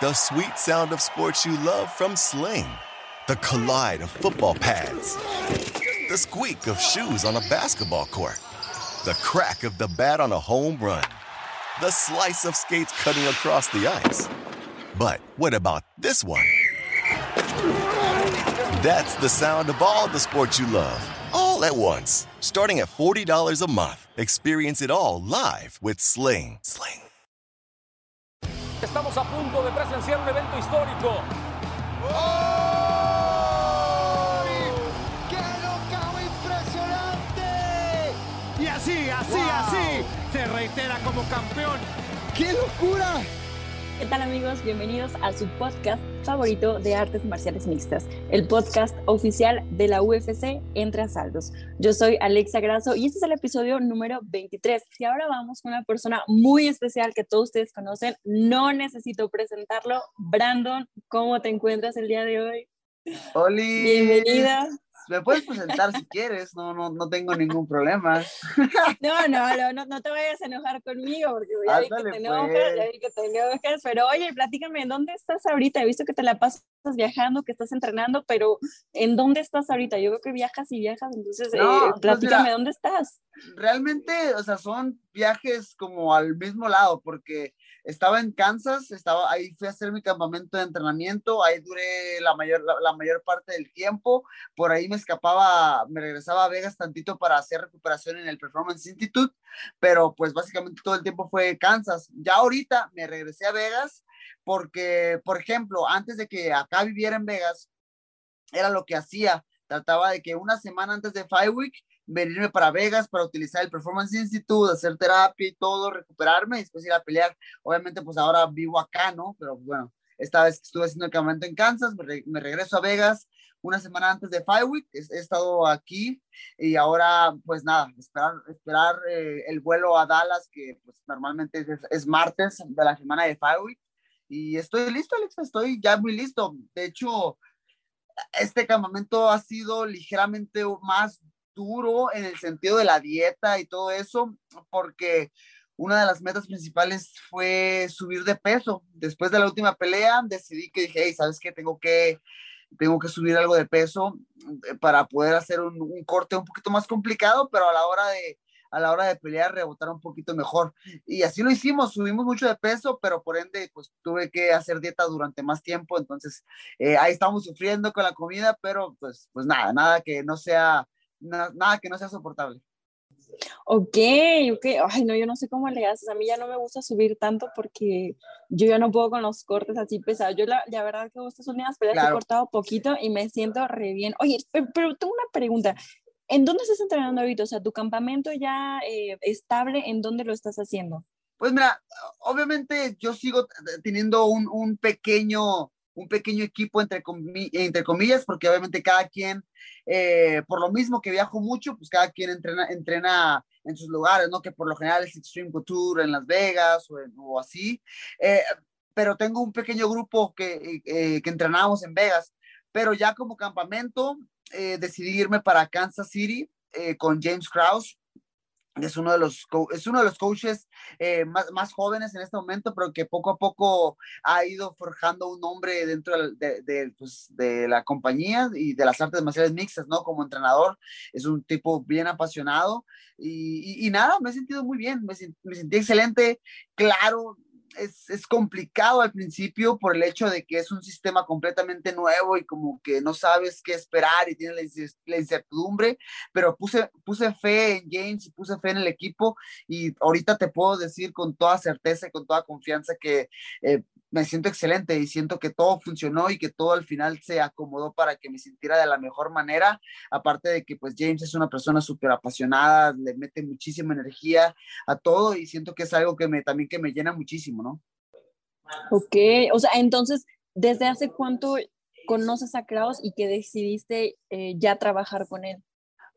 The sweet sound of sports you love from Sling. The collide of football pads. The squeak of shoes on a basketball court. The crack of the bat on a home run. The slice of skates cutting across the ice. But what about this one? That's the sound of all the sports you love, all at once. Starting at $40 a month. Experience it all live with Sling. Sling. Estamos a punto de presenciar un evento histórico. ¡Qué knockout impresionante! Y así, así, Wow. así, se reitera como campeón. ¡Qué locura! ¿Qué tal amigos? Bienvenidos a su podcast favorito de artes marciales mixtas, el podcast oficial de la UFC Entre Asaltos. Yo soy Alexa Grasso y este es el episodio número 23. Y ahora vamos con una persona muy especial que todos ustedes conocen. No necesito presentarlo. Brandon, ¿cómo te encuentras el día de hoy? Oli. Bienvenida. Me puedes presentar si quieres, no, no, no tengo ningún problema. No, no, no, no, no te vayas a enojar conmigo porque ya vi que te enojas, pues. ya vi que te enojas, pero oye, platícame, ¿en dónde estás ahorita? He visto que te la pasas viajando, que estás entrenando, pero ¿en dónde estás ahorita? Yo veo que viajas y viajas, entonces No, eh, pues platícame, mira. ¿dónde estás? Realmente, o sea, son viajes como al mismo lado, porque estaba en Kansas, estaba ahí fui a hacer mi campamento de entrenamiento, ahí duré la mayor, la, mayor parte del tiempo, por ahí me escapaba, me regresaba a Vegas tantito para hacer recuperación en el Performance Institute, pero pues básicamente todo el tiempo fue Kansas. Ya ahorita me regresé a Vegas porque, por ejemplo, antes de que acá viviera en Vegas, era lo que hacía, trataba de que una semana antes de Five Week venirme para Vegas para utilizar el Performance Institute, hacer terapia y todo, recuperarme y después ir a pelear. Obviamente, pues ahora vivo acá, ¿no? Pero bueno, esta vez que estuve haciendo el campamento en Kansas, me, re- me regreso a Vegas una semana antes de Five Week, he, he estado aquí y ahora, pues nada, esperar, esperar eh, el vuelo a Dallas, que pues normalmente es, es martes de la semana de Five Week. Y estoy listo, Alex, estoy ya muy listo. De hecho, este campamento ha sido ligeramente más duro en el sentido de la dieta y todo eso, porque una de las metas principales fue subir de peso. Después de la última pelea, decidí que dije, hey, ¿sabes qué? Tengo que, tengo que subir algo de peso eh, para poder hacer un, un corte un poquito más complicado, pero a la hora de a la hora de pelear rebotar un poquito mejor. Y así lo hicimos, subimos mucho de peso, pero por ende, pues tuve que hacer dieta durante más tiempo, entonces eh, ahí estamos sufriendo con la comida, pero pues, pues nada, nada que no sea, na- nada que no sea soportable. Ok, ok, ay no, yo no sé cómo le haces, a mí ya no me gusta subir tanto porque yo ya no puedo con los cortes así pesados. Yo la, la verdad que estas últimas peleas he Claro. cortado poquito y me siento re bien. Oye, pero, tengo una pregunta. ¿En dónde estás entrenando ahorita? O sea, tu campamento ya eh, estable, ¿en dónde lo estás haciendo? Pues mira, obviamente yo sigo teniendo un, un pequeño, un pequeño equipo entre, comi- entre comillas, porque obviamente cada quien, eh, por lo mismo que viajo mucho, pues cada quien entrena, en sus lugares, ¿no? Que por lo general es Extreme Couture en Las Vegas o, así. Eh, pero tengo un pequeño grupo que, eh, que entrenamos en Vegas. Pero ya como campamento, decidí irme para Kansas City con James Krause. Es uno de los, es uno de los coaches eh, más, más jóvenes en este momento, pero que poco a poco ha ido forjando un nombre dentro del- de, de, pues, de la compañía y de las artes marciales mixtas, ¿no? Como entrenador, es un tipo bien apasionado y, y- y nada, me he sentido muy bien, me, me sentí excelente, claro. Es, es complicado al principio por el hecho de que es un sistema completamente nuevo y como que no sabes qué esperar y tienes la incer- la incertidumbre, pero puse, puse fe en James y puse fe en el equipo y ahorita te puedo decir con toda certeza y con toda confianza que eh, me siento excelente y siento que todo funcionó y que todo al final se acomodó para que me sintiera de la mejor manera, aparte de que pues James es una persona súper apasionada, le mete muchísima energía a todo y siento que es algo que me también que me llena muchísimo, ¿no? Ok, o sea, entonces, ¿desde hace cuánto conoces a Kraus y que decidiste eh, ya trabajar con él?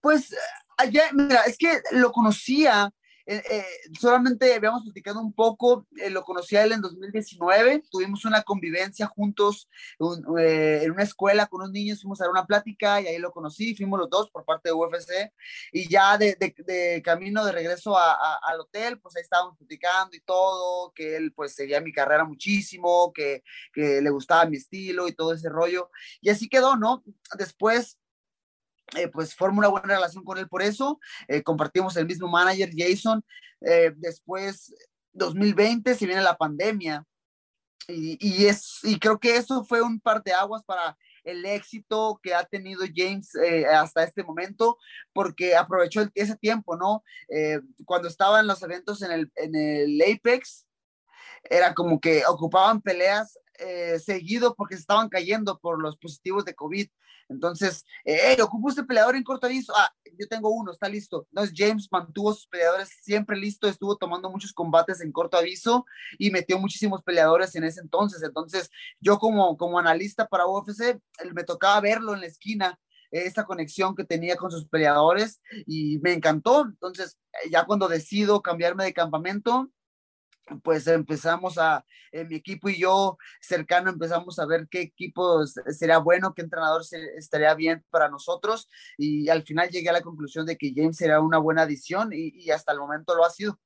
Pues allá, mira, es que lo conocía eh, eh, solamente habíamos platicado un poco, eh, lo conocí a él en 2019, tuvimos una convivencia juntos en una escuela con unos niños, fuimos a dar una plática y ahí lo conocí, fuimos los dos por parte de UFC y ya de, camino de regreso al hotel, pues ahí estábamos platicando y todo, que él pues seguía mi carrera muchísimo, que, que le gustaba mi estilo y todo ese rollo y así quedó, ¿no? Después eh, pues formo una buena relación con él por eso. Eh, compartimos el mismo manager, Jason. Eh, después, 2020, se viene la pandemia. Y, y, es, y creo que eso fue un par de aguas para el éxito que ha tenido James hasta este momento, porque aprovechó ese tiempo, ¿no? cuando estaba en los eventos en el, en el Apex, era como que ocupaban peleas seguido porque se estaban cayendo por los positivos de COVID. Entonces, eh, ocupo este peleador en corto aviso. Ah, yo tengo uno, está listo. Entonces, James mantuvo sus peleadores siempre listos, estuvo tomando muchos combates en corto aviso y metió muchísimos peleadores en ese entonces. Entonces, yo como, como analista para UFC, me tocaba verlo en la esquina esta conexión que tenía con sus peleadores y me encantó. Entonces, ya cuando decido cambiarme de campamento, pues empezamos a, en mi equipo y yo cercano empezamos a ver qué equipo sería bueno, qué entrenador estaría bien para nosotros y al final llegué a la conclusión de que James era una buena adición y, hasta el momento lo ha sido.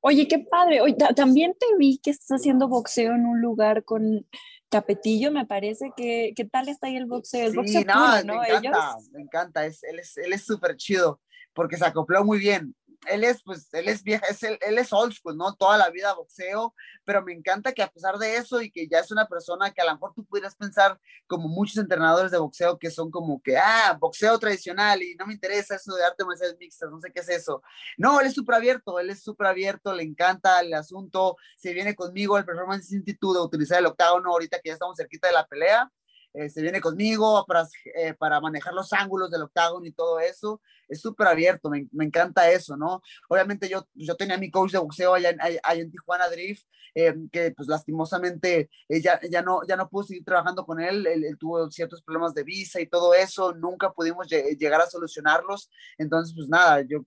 Oye, qué padre. Oye, también te vi que estás haciendo boxeo en un lugar con Capetillo, me parece. que ¿Qué tal está ahí el boxeo? sí, boxeo no, ¿no? Me encanta, me encanta. Es, él es súper es chido porque se acopló muy bien él es, pues, él es vieja, es él es old school, ¿no? Toda la vida boxeo, pero me encanta que a pesar de eso y que ya es una persona que a lo mejor tú pudieras pensar como muchos entrenadores de boxeo que son como que, ah, boxeo tradicional y no me interesa eso de arte marciales mixtas, no sé qué es eso. No, él es súper abierto, él es súper abierto, le encanta el asunto, se viene conmigo al Performance Institute a utilizar el octágono ahorita que ya estamos cerquita de la pelea eh, se viene conmigo para, eh, para manejar los ángulos del octágono y todo eso. Es súper abierto, me, me, encanta eso, ¿no? Obviamente yo, yo tenía mi coach de boxeo allá en, allá en Tijuana Drift, eh, que pues lastimosamente ya, ya, no, ya no pudo seguir trabajando con él. él, tuvo ciertos problemas de visa y todo eso, nunca pudimos llegar a solucionarlos. Entonces, pues nada, yo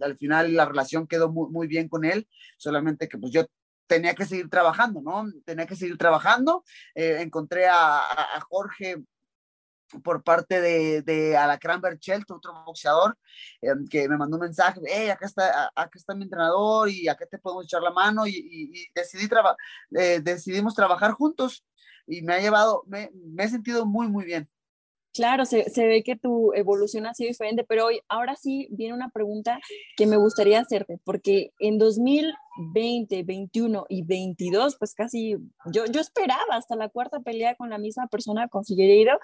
al final la relación quedó muy, muy bien con él, solamente que pues yo tenía que seguir trabajando, ¿no? Tenía que seguir trabajando. Eh, encontré a, Jorge por parte de, de Alacrán Berchelt, otro boxeador, eh, que me mandó un mensaje, hey, acá está, acá está mi entrenador y acá te podemos echar la mano y, decidí eh, decidimos trabajar juntos y me ha llevado, me, me he sentido muy, muy bien. Claro, se, se, ve que tu evolución ha sido diferente, pero hoy, ahora sí viene una pregunta que me gustaría hacerte, porque en 2020, 21 y 22, pues casi yo, yo esperaba hasta la cuarta pelea con la misma persona, con Figueiredo.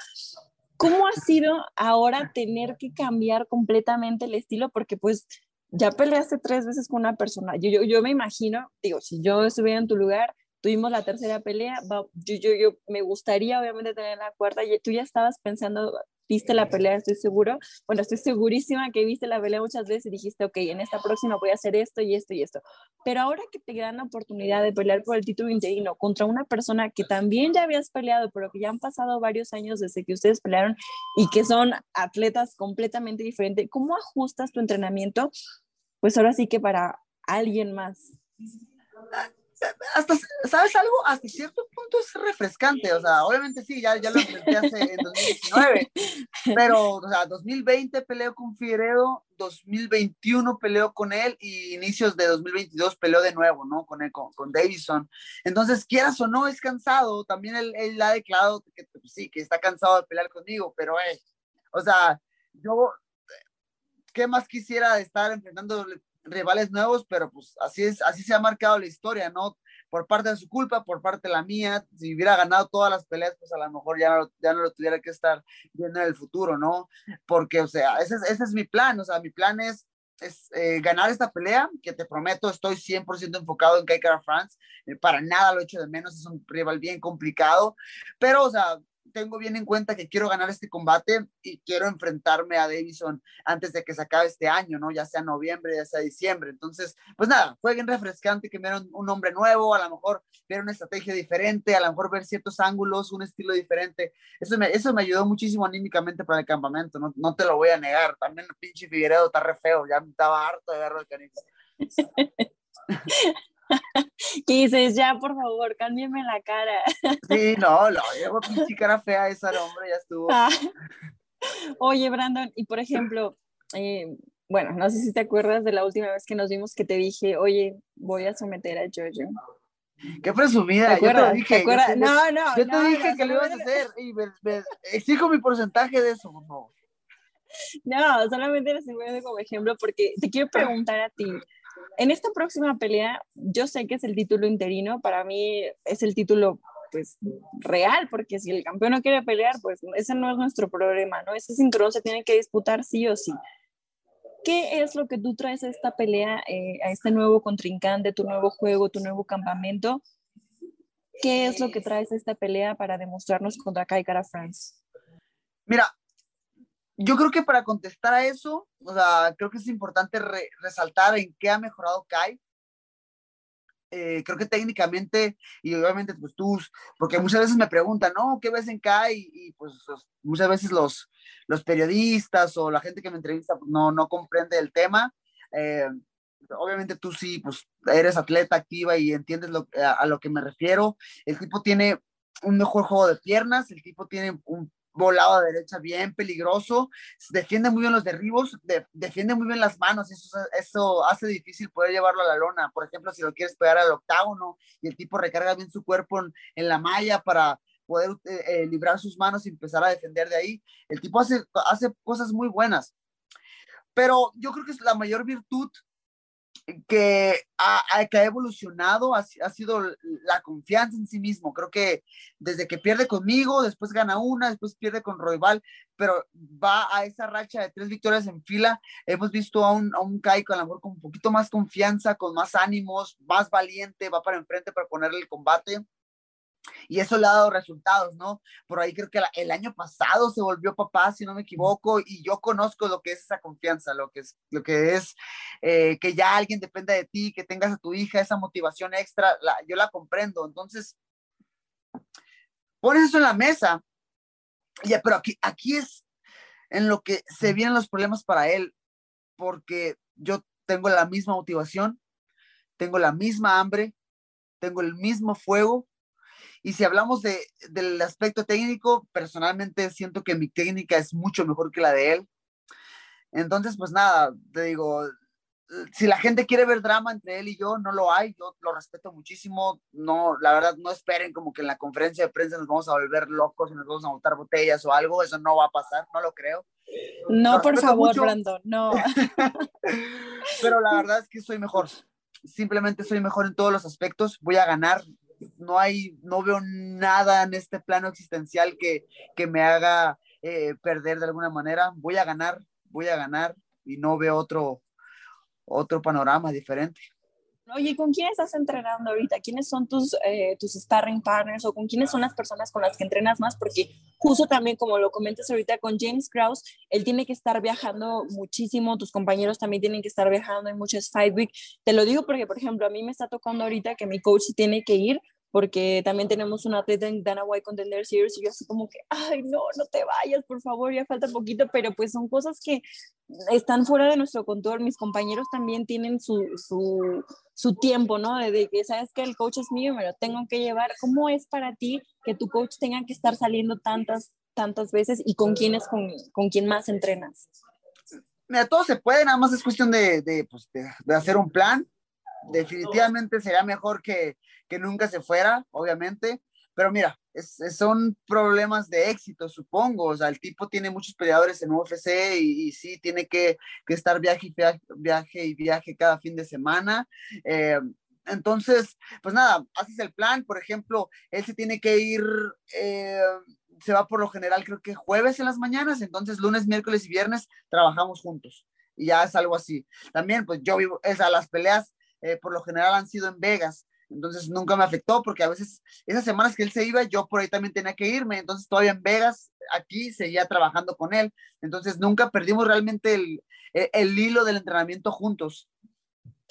¿Cómo ha sido ahora tener que cambiar completamente el estilo? Porque pues ya peleaste tres veces con una persona. Yo, yo, yo me imagino, digo, si yo estuviera en tu lugar, tuvimos la tercera pelea, yo, yo, yo me gustaría obviamente tener la cuarta, y tú ya estabas pensando, viste la pelea, estoy seguro, bueno, estoy segurísima que viste la pelea muchas veces y dijiste, ok, en esta próxima voy a hacer esto y esto y esto, pero ahora que te dan la oportunidad de pelear por el título interino contra una persona que también ya habías peleado, pero que ya han pasado varios años desde que ustedes pelearon y que son atletas completamente diferentes, ¿cómo ajustas tu entrenamiento? Pues ahora sí que para alguien más hasta, ¿sabes algo? Hasta cierto punto es refrescante, o sea, obviamente sí, ya, ya lo enfrenté hace en 2019, pero, o sea, 2020 peleo con Figueredo, 2021 peleo con él y inicios de 2022 peleo de nuevo, ¿no? Con él, con, con Davison. Entonces, quieras o no, es cansado, también él, él ha declarado que pues, sí, que está cansado de pelear conmigo, pero, eh, o sea, yo, ¿qué más quisiera estar enfrentando rivales nuevos, pero pues así es, así se ha marcado la historia, ¿no? Por parte de su culpa, por parte de la mía, si hubiera ganado todas las peleas, pues a lo mejor ya no, ya no lo tuviera que estar viendo en el futuro, ¿no? Porque, o sea, ese, ese es mi plan, o sea, mi plan es es eh, ganar esta pelea, que te prometo, estoy 100% enfocado en Kai France, eh, para nada lo echo de menos, es un rival bien complicado, pero, o sea, tengo bien en cuenta que quiero ganar este combate y quiero enfrentarme a Davison antes de que se acabe este año, ¿no? Ya sea noviembre, ya sea diciembre. Entonces, pues nada, fue bien refrescante que me un, hombre nuevo, a lo mejor ver una estrategia diferente, a lo mejor ver ciertos ángulos, un estilo diferente. Eso me, eso me ayudó muchísimo anímicamente para el campamento, no, no te lo voy a negar. También el pinche Figueredo está re feo, ya estaba harto de verlo el canijo. ¿Qué dices? Ya, por favor, cámbiame la cara. Sí, no, no, llevo pinche cara fea esa, hombre, ya estuvo. Ah. Oye, Brandon, y por ejemplo, eh, bueno, no sé si te acuerdas de la última vez que nos vimos que te dije, oye, voy a someter a Jojo. Qué presumida, ¿Te yo te dije. ¿te no, no. Yo te dije que lo ibas a hacer y me, exijo mi porcentaje de eso, no. No, solamente lo estoy poniendo como ejemplo porque te quiero preguntar a ti. En esta próxima pelea, yo sé que es el título interino, para mí es el título pues real, porque si el campeón no quiere pelear, pues ese no es nuestro problema, ¿no? Ese cinturón se tiene que disputar sí o sí. ¿Qué es lo que tú traes a esta pelea, eh, a este nuevo contrincante, tu nuevo juego, tu nuevo campamento? ¿Qué es lo que traes a esta pelea para demostrarnos contra Kai Cara France? Mira, yo creo que para contestar a eso, o sea, creo que es importante resaltar en qué ha mejorado Kai. Eh, creo que técnicamente, y obviamente, pues tú, porque muchas veces me preguntan, ¿no? ¿Qué ves en Kai? Y, pues muchas veces los, los periodistas o la gente que me entrevista pues, no, no comprende el tema. Eh, obviamente tú sí, pues eres atleta activa y entiendes lo, a, a, lo que me refiero. El tipo tiene un mejor juego de piernas, el tipo tiene un volado a derecha bien peligroso, defiende muy bien los derribos, defiende muy bien las manos, eso, eso hace difícil poder llevarlo a la lona. Por ejemplo, si lo quieres pegar al octágono y el tipo recarga bien su cuerpo en, la malla para poder eh, eh, librar sus manos y empezar a defender de ahí, el tipo hace, hace cosas muy buenas. Pero yo creo que es la mayor virtud que ha, que ha evolucionado ha, ha, sido la confianza en sí mismo. Creo que desde que pierde conmigo, después gana una, después pierde con Roybal, pero va a esa racha de tres victorias en fila. Hemos visto a un, a un Kai con, amor, con un poquito más confianza, con más ánimos, más valiente, va para enfrente para ponerle el combate y eso le ha dado resultados, ¿no? Por ahí creo que el año pasado se volvió papá, si no me equivoco, y yo conozco lo que es esa confianza, lo que es, lo que, es eh, que ya alguien dependa de ti, que tengas a tu hija, esa motivación extra, yo la comprendo. Entonces, pones eso en la mesa, ya, pero aquí, aquí es en lo que se vienen los problemas para él, porque yo tengo la misma motivación, tengo la misma hambre, tengo el mismo fuego y si hablamos de, del aspecto técnico, personalmente siento que mi técnica es mucho mejor que la de él. Entonces, pues nada, te digo, si la gente quiere ver drama entre él y yo, no lo hay, yo lo respeto muchísimo, no, la verdad, no esperen como que en la conferencia de prensa nos vamos a volver locos y nos vamos a botar botellas o algo, eso no va a pasar, no lo creo. No, por favor, Brandon, no. Pero la verdad es que soy mejor, simplemente soy mejor en todos los aspectos, voy a ganar, no hay, no veo nada en este plano existencial que, que me haga eh, perder de alguna manera. Voy a ganar, voy a ganar y no veo otro, otro panorama diferente. Oye, ¿con quién estás entrenando ahorita? ¿Quiénes son tus, eh, tus sparring partners o con quiénes son las personas con las que entrenas más? Porque justo también, como lo comentas ahorita con James Krause, él tiene que estar viajando muchísimo, tus compañeros también tienen que estar viajando, en muchos five week. Te lo digo porque, por ejemplo, a mí me está tocando ahorita que mi coach tiene que ir porque también tenemos una atleta en Dana White Contender Series y yo así como que, ay, no, no te vayas, por favor, ya falta poquito, pero pues son cosas que están fuera de nuestro control. Mis compañeros también tienen su, su, su tiempo, ¿no? De, que sabes que el coach es mío, me lo tengo que llevar. ¿Cómo es para ti que tu coach tenga que estar saliendo tantas, tantas veces y con quién es con, con quién más entrenas? Mira, todo se puede, nada más es cuestión de, de, pues, de hacer un plan. Definitivamente sería mejor que, que nunca se fuera, obviamente. Pero mira, son problemas de éxito, supongo. O sea, el tipo tiene muchos peleadores en UFC y, sí, tiene que, estar viaje y viaje, y viaje cada fin de semana. Eh, entonces, pues nada, haces el plan. Por ejemplo, él se tiene que ir, eh, se va por lo general, creo que jueves en las mañanas. Entonces, lunes, miércoles y viernes trabajamos juntos. Y ya es algo así. También, pues yo vivo, a las peleas eh, por lo general han sido en Vegas. Entonces nunca me afectó porque a veces esas semanas que él se iba, yo por ahí también tenía que irme. Entonces todavía en Vegas, aquí seguía trabajando con él. Entonces nunca perdimos realmente el, el, hilo del entrenamiento juntos.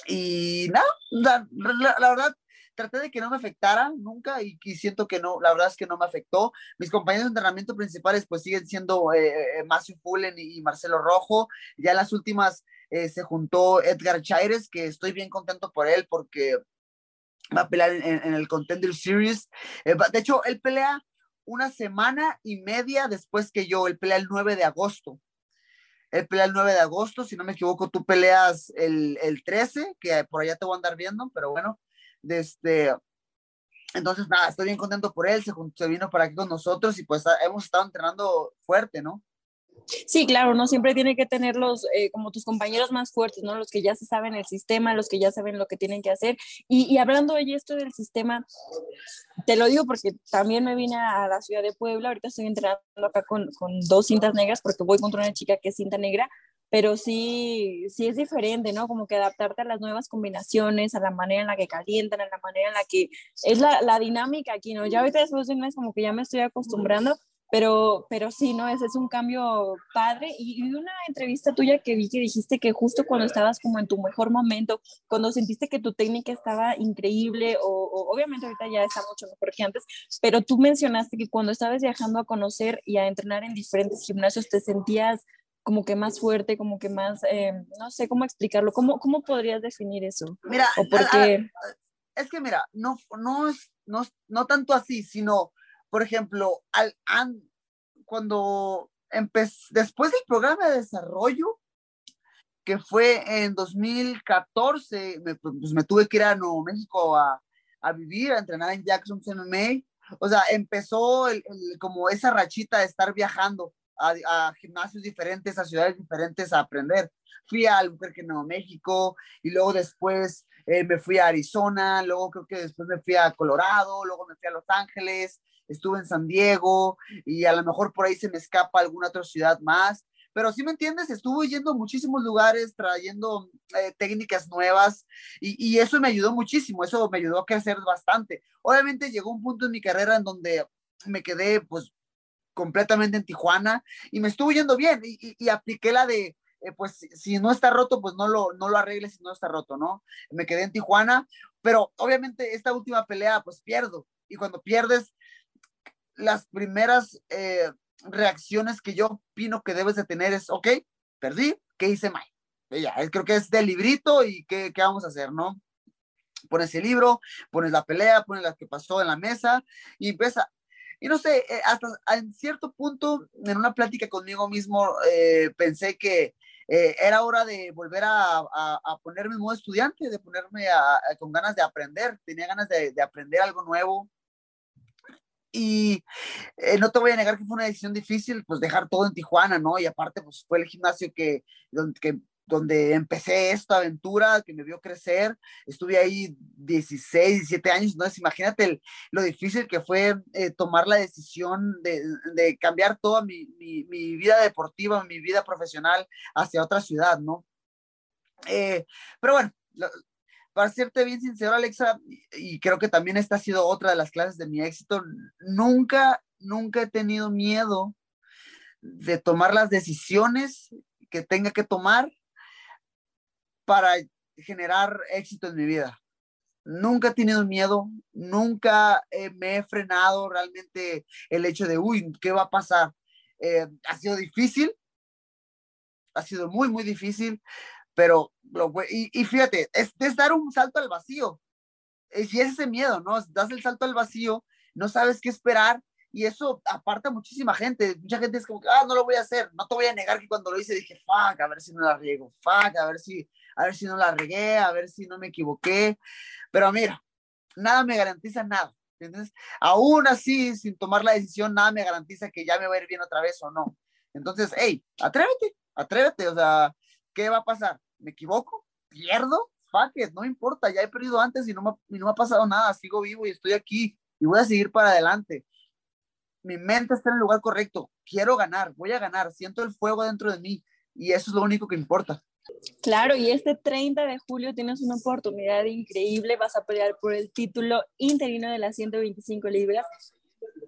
Y nada, la, verdad, traté de que no me afectara nunca y, siento que no, la verdad es que no me afectó. Mis compañeros de entrenamiento principales pues siguen siendo eh, eh Matthew Pullen y, Marcelo Rojo. Ya las últimas eh, se juntó Edgar Chaires, que estoy bien contento por él porque va a pelear en, el Contender Series. Eh, de hecho, él pelea una semana y media después que yo, él pelea el 9 de agosto. Él pelea el 9 de agosto, si no me equivoco, tú peleas el, el 13, que por allá te voy a andar viendo, pero bueno, desde, entonces, nada, estoy bien contento por él, se, se vino para aquí con nosotros y pues hemos estado entrenando fuerte, ¿no? Sí, claro, no siempre tiene que tenerlos eh, como tus compañeros más fuertes, ¿no? Los que ya se saben el sistema, los que ya saben lo que tienen que hacer. Y, hablando de esto del sistema, te lo digo porque también me vine a la ciudad de Puebla, ahorita estoy entrenando acá con, con dos cintas negras porque voy contra una chica que es cinta negra, pero sí, sí es diferente, ¿no? Como que adaptarte a las nuevas combinaciones, a la manera en la que calientan, a la manera en la que es la, la dinámica aquí, ¿no? Ya ahorita después de un mes como que ya me estoy acostumbrando, pero, pero sí, ¿no? Ese es un cambio padre. Y, y, una entrevista tuya que vi que dijiste que justo cuando estabas como en tu mejor momento, cuando sentiste que tu técnica estaba increíble, o, o, obviamente ahorita ya está mucho mejor que antes, pero tú mencionaste que cuando estabas viajando a conocer y a entrenar en diferentes gimnasios te sentías como que más fuerte, como que más, eh, no sé cómo explicarlo, ¿cómo, cómo podrías definir eso? Mira, ¿O porque... es que mira, no, no, no, no tanto así, sino por ejemplo, al, cuando empecé, después del programa de desarrollo, que fue en 2014, me, pues me tuve que ir a Nuevo México a, a vivir, a entrenar en Jackson MMA. O sea, empezó el, como esa rachita de estar viajando a, a, gimnasios diferentes, a ciudades diferentes a aprender. Fui a Albuquerque, Nuevo México, y luego después eh, me fui a Arizona, luego creo que después me fui a Colorado, luego me fui a Los Ángeles, estuve en San Diego y a lo mejor por ahí se me escapa alguna otra ciudad más. Pero si me entiendes, estuve yendo a muchísimos lugares, trayendo eh, técnicas nuevas y, y, eso me ayudó muchísimo, eso me ayudó a crecer bastante. Obviamente llegó un punto en mi carrera en donde me quedé pues completamente en Tijuana y me estuvo yendo bien y, y, y apliqué la de, eh, pues si no está roto, pues no lo, no lo arregles si no está roto, ¿no? Me quedé en Tijuana, pero obviamente esta última pelea pues pierdo y cuando pierdes las primeras eh, reacciones que yo opino que debes de tener es, ok, perdí, ¿qué hice mal? Ya, creo que es del librito y ¿qué, qué vamos a hacer, no? Pones el libro, pones la pelea, pones lo que pasó en la mesa y empieza. Y no sé, eh, hasta en cierto punto, en una plática conmigo mismo, eh, pensé que era hora de volver a, ponerme en modo estudiante, de ponerme a, con ganas de aprender. Tenía ganas de aprender algo nuevo, y eh, no te voy a negar que fue una decisión difícil, pues dejar todo en Tijuana, ¿no? Y aparte, pues fue el gimnasio que, que, donde empecé esta aventura, que me vio crecer. Estuve ahí 16, 17 años, ¿no? Imagínate lo difícil que fue eh, tomar la decisión de, cambiar toda mi, mi, mi, vida deportiva, mi vida profesional hacia otra ciudad, ¿no? Eh, pero bueno, para serte bien sincero, Alexa, y creo que también esta ha sido otra de las clases de mi éxito, nunca, nunca he tenido miedo de tomar las decisiones que tenga que tomar para generar éxito en mi vida. Nunca he tenido miedo, nunca eh, me he frenado realmente el hecho de, uy, ¿qué va a pasar? Eh, ha sido difícil, ha sido muy, muy difícil, pero, y, fíjate, es, es, dar un salto al vacío. Y es ese miedo, ¿no? Das el salto al vacío, no sabes qué esperar, y eso aparta a muchísima gente. Mucha gente es como ah, no lo voy a hacer. No te voy a negar que cuando lo hice dije, fuck, a ver si no la riego, fuck, a ver si, a ver si no la regué, a ver si no me equivoqué. Pero mira, nada me garantiza nada. ¿Entiendes? Aún así, sin tomar la decisión, nada me garantiza que ya me va a ir bien otra vez o no. Entonces, hey, atrévete, atrévete. O sea, ¿qué va a pasar? Me equivoco, pierdo, fuck it, no importa, ya he perdido antes y no, me, y no me ha pasado nada, sigo vivo y estoy aquí y voy a seguir para adelante. Mi mente está en el lugar correcto, quiero ganar, voy a ganar, siento el fuego dentro de mí y eso es lo único que importa. Claro, y este 30 de julio tienes una oportunidad increíble, vas a pelear por el título interino de las 125 libras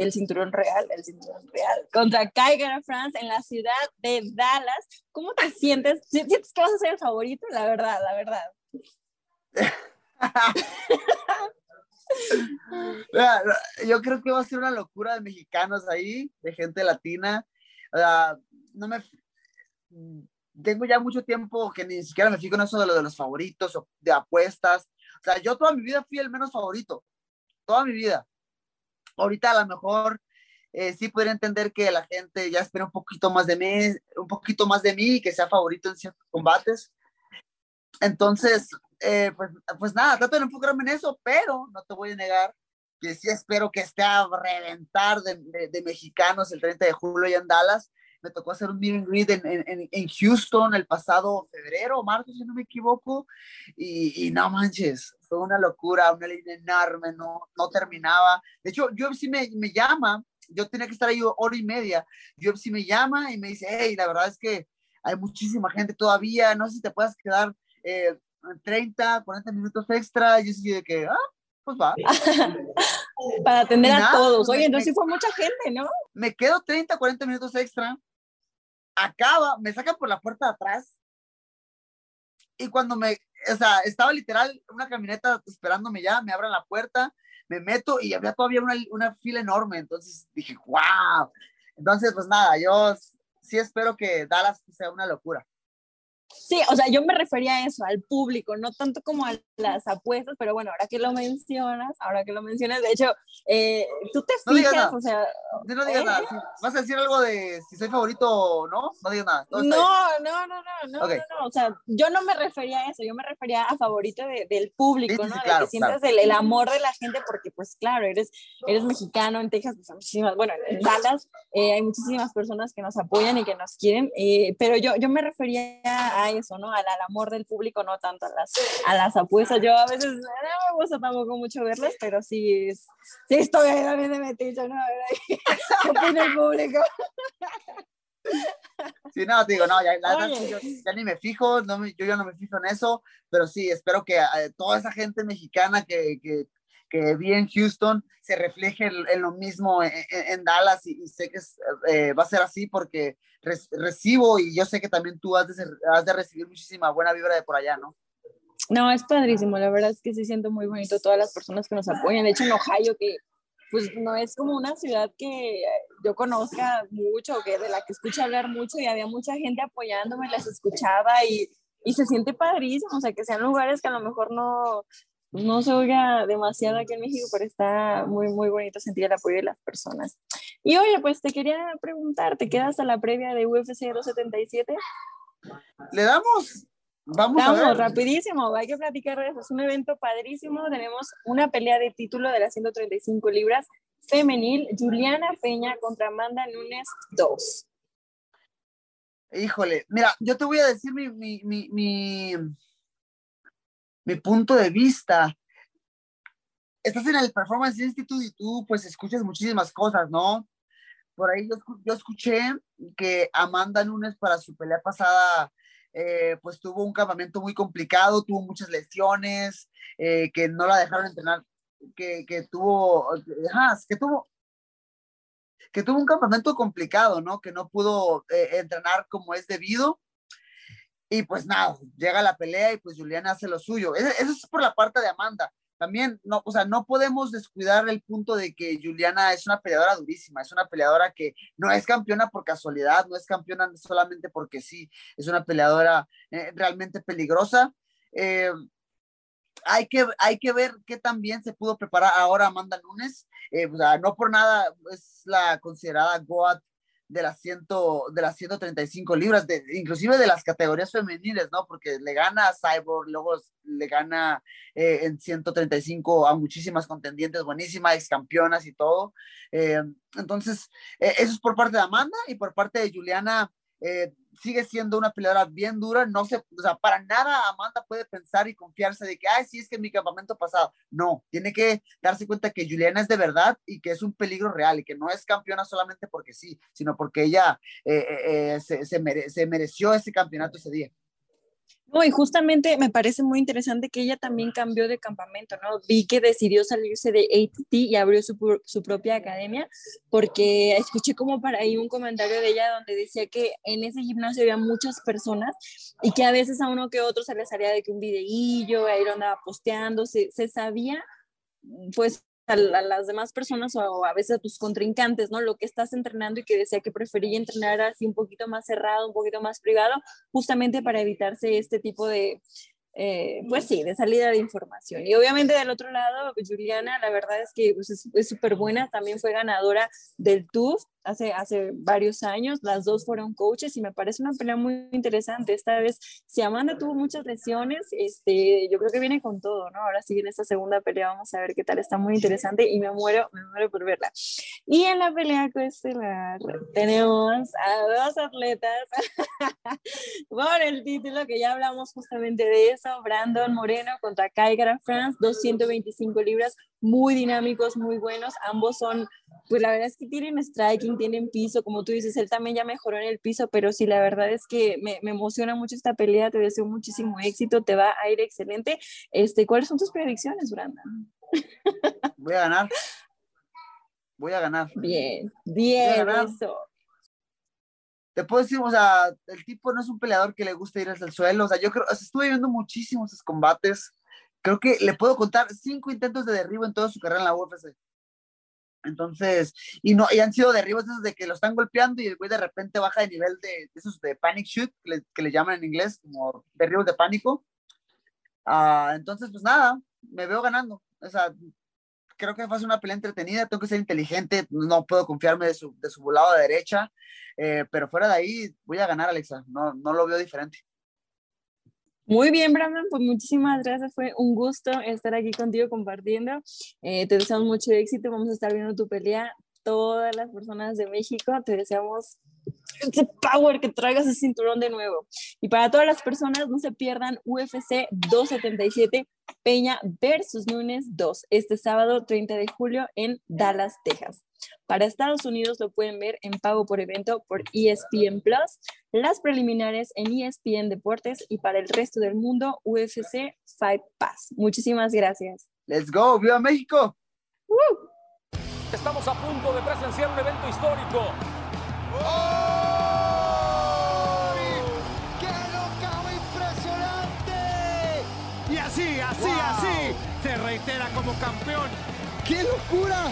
el cinturón real, el cinturón real, contra Kaiger France en la ciudad de Dallas. ¿Cómo te sientes? ¿Sientes que vas a ser el favorito? La verdad, la verdad. Yo creo que va a ser una locura de mexicanos ahí, de gente latina. Sea, no me. tengo ya mucho tiempo que ni siquiera me fijo en eso de de los favoritos o de apuestas. O sea, yo toda mi vida fui el menos favorito, toda mi vida. Ahorita a lo mejor eh, sí podría entender que la gente ya espera un poquito más de mí, un poquito más de mí y que sea favorito en ciertos combates. Entonces, eh, pues, pues nada, trato de enfocarme en eso, pero no te voy a negar que sí espero que esté a reventar de, de, mexicanos el 30 de julio y en Dallas. Me tocó hacer un meet and greet en, en, en, Houston el pasado febrero o marzo, si no me equivoco, y, y, no manches, fue una locura, una línea enorme, no, no terminaba. De hecho, yo sí me, me llama, yo tenía que estar ahí hora y media, yo sí me llama y me dice, hey, la verdad es que hay muchísima gente todavía, no sé si te puedes quedar eh, 30, 40 minutos extra, y yo sí de que, ah, pues va. Para atender a todos. Oye, entonces sí fue mucha gente, ¿no? Me quedo 30, 40 minutos extra, acaba, me sacan por la puerta de atrás, y cuando me, o sea, estaba literal una camioneta esperándome ya, me abren la puerta, me meto y había todavía una, una fila enorme, entonces dije, wow. Entonces, pues nada, yo sí espero que Dallas sea una locura. Sí, o sea, yo me refería a eso, al público, no tanto como a las apuestas, pero bueno, ahora que lo mencionas, ahora que lo mencionas, de hecho, eh, tú te fijas, o sea... No, digas nada, ¿eh? ¿vas a decir algo de si soy favorito o no? No digas nada. No, no, no, no, no, no, o sea, yo no me refería a eso, yo me refería a favorito del público, ¿no? de que sientas el, amor de la gente, porque pues claro, eres, eres mexicano, en Texas, pues muchísimas, bueno, en Dallas eh, hay muchísimas personas que nos apoyan y que nos quieren, pero yo, yo me refería a eso, ¿no? Al, amor del público, no tanto a las, a las apuestas. Yo a veces no me gusta tampoco mucho verlas, pero sí, es, sí estoy ahí también de metiche, ¿no? ¿Qué opina el público? Sí, no, digo, no, ya, ya ni me fijo, no yo ya no me fijo en eso, pero sí, espero que eh, toda esa gente mexicana que, que, que vi en Houston se refleje en, lo mismo en, Dallas y, sé que eh, va a ser así porque recibo y yo sé que también tú has de, has de recibir muchísima buena vibra de por allá, ¿no? No, es padrísimo, la verdad es que sí siento muy bonito todas las personas que nos apoyan. De hecho, en Ohio, que pues no es como una ciudad que yo conozca mucho, que de la que escucho hablar mucho y había mucha gente apoyándome, las escuchaba y, y se siente padrísimo, o sea, que sean lugares que a lo mejor no, no se oiga demasiado aquí en México, pero está muy, muy bonito sentir el apoyo de las personas. Y oye, pues te quería preguntar, ¿te quedas a la previa de UFC 277? Le damos, vamos, vamos a ver. rapidísimo, hay que platicar de eso, es un evento padrísimo, tenemos una pelea de título de las 135 libras femenil, Juliana Peña contra Amanda Núñez 2. Híjole, mira, yo te voy a decir mi, mi, mi mi punto de vista. Estás en el Performance Institute y tú pues escuchas muchísimas cosas, ¿no? Por ahí yo, escuché que Amanda Nunes para su pelea pasada eh, pues tuvo un campamento muy complicado, tuvo muchas lesiones, eh, que no la dejaron entrenar, que, que tuvo, que tuvo, que tuvo un campamento complicado, ¿no? Que no pudo eh, entrenar como es debido y pues nada, llega la pelea y pues Juliana hace lo suyo. Eso, es por la parte de Amanda. También, no, o sea, no podemos descuidar el punto de que Juliana es una peleadora durísima, es una peleadora que no es campeona por casualidad, no es campeona solamente porque sí, es una peleadora eh, realmente peligrosa. Eh, hay que, hay que ver qué también se pudo preparar ahora Amanda Nunes. Eh, o sea, no por nada es la considerada GOAT de las, ciento, de las 135 libras, de, inclusive de las categorías femeniles, ¿no? Porque le gana a Cyborg, luego le gana eh, en 135 a muchísimas contendientes, buenísimas, ex campeonas y todo. Eh, entonces, eh, eso es por parte de Amanda y por parte de Juliana. Eh, sigue siendo una peleadora bien dura, no se, o sea, para nada Amanda puede pensar y confiarse de que, ay, sí, es que mi campamento pasado, no, tiene que darse cuenta que Juliana es de verdad y que es un peligro real y que no es campeona solamente porque sí, sino porque ella eh, eh, se, se mereció ese campeonato ese día. No, y justamente me parece muy interesante que ella también cambió de campamento, ¿no? Vi que decidió salirse de ATT y abrió su, su, propia academia, porque escuché como para ahí un comentario de ella donde decía que en ese gimnasio había muchas personas y que a veces a uno que otro se les haría de que un videillo, ahí lo andaba posteando, se, se sabía, pues a, las demás personas o a veces a tus contrincantes, ¿no? Lo que estás entrenando y que decía que prefería entrenar así un poquito más cerrado, un poquito más privado, justamente para evitarse este tipo de, eh, pues sí, de salida de información. Y obviamente del otro lado, Juliana, la verdad es que pues, es súper buena, también fue ganadora del TUF hace, hace varios años, las dos fueron coaches y me parece una pelea muy interesante. Esta vez, si Amanda tuvo muchas lesiones, este, yo creo que viene con todo, ¿no? Ahora sí, en esta segunda pelea vamos a ver qué tal, está muy interesante y me muero, me muero por verla. Y en la pelea coestelar tenemos a dos atletas por el título, que ya hablamos justamente de eso, Brandon Moreno contra Kaigra France, 225 libras, muy dinámicos, muy buenos, ambos son, pues la verdad es que tienen striking, tienen piso, como tú dices, él también ya mejoró en el piso, pero sí, la verdad es que me, me emociona mucho esta pelea, te deseo muchísimo éxito, te va a ir excelente. Este, ¿Cuáles son tus predicciones, Brandon? Voy a ganar. Voy a ganar. Bien, bien, eso. Te puedo decir, o sea, el tipo no es un peleador que le gusta ir hasta el suelo, o sea, yo creo, estuve viendo muchísimos combates, creo que le puedo contar cinco intentos de derribo en toda su carrera en la UFC. Entonces, y no, y han sido derribos esos de que lo están golpeando y el de repente baja de nivel de, esos de panic shoot, que le, llaman en inglés, como derribos de pánico. Ah, entonces, pues nada, me veo ganando. O sea, creo que va a una pelea entretenida, tengo que ser inteligente, no puedo confiarme de su, de su volado de derecha, eh, pero fuera de ahí voy a ganar, Alexa, no, no lo veo diferente. Muy bien, Brandon, pues muchísimas gracias. Fue un gusto estar aquí contigo compartiendo. Eh, te deseamos mucho éxito. Vamos a estar viendo tu pelea. Todas las personas de México, te deseamos ese power que traigas ese cinturón de nuevo. Y para todas las personas, no se pierdan UFC 277 Peña versus Núñez 2, este sábado 30 de julio en Dallas, Texas. Para Estados Unidos lo pueden ver en pago por evento por ESPN Plus, las preliminares en ESPN Deportes y para el resto del mundo UFC Fight Pass. Muchísimas gracias. Let's go, viva México. Estamos a punto de presenciar un evento histórico. ¡Qué loca, impresionante! Y así, así, así, se reitera como campeón. ¡Qué locura!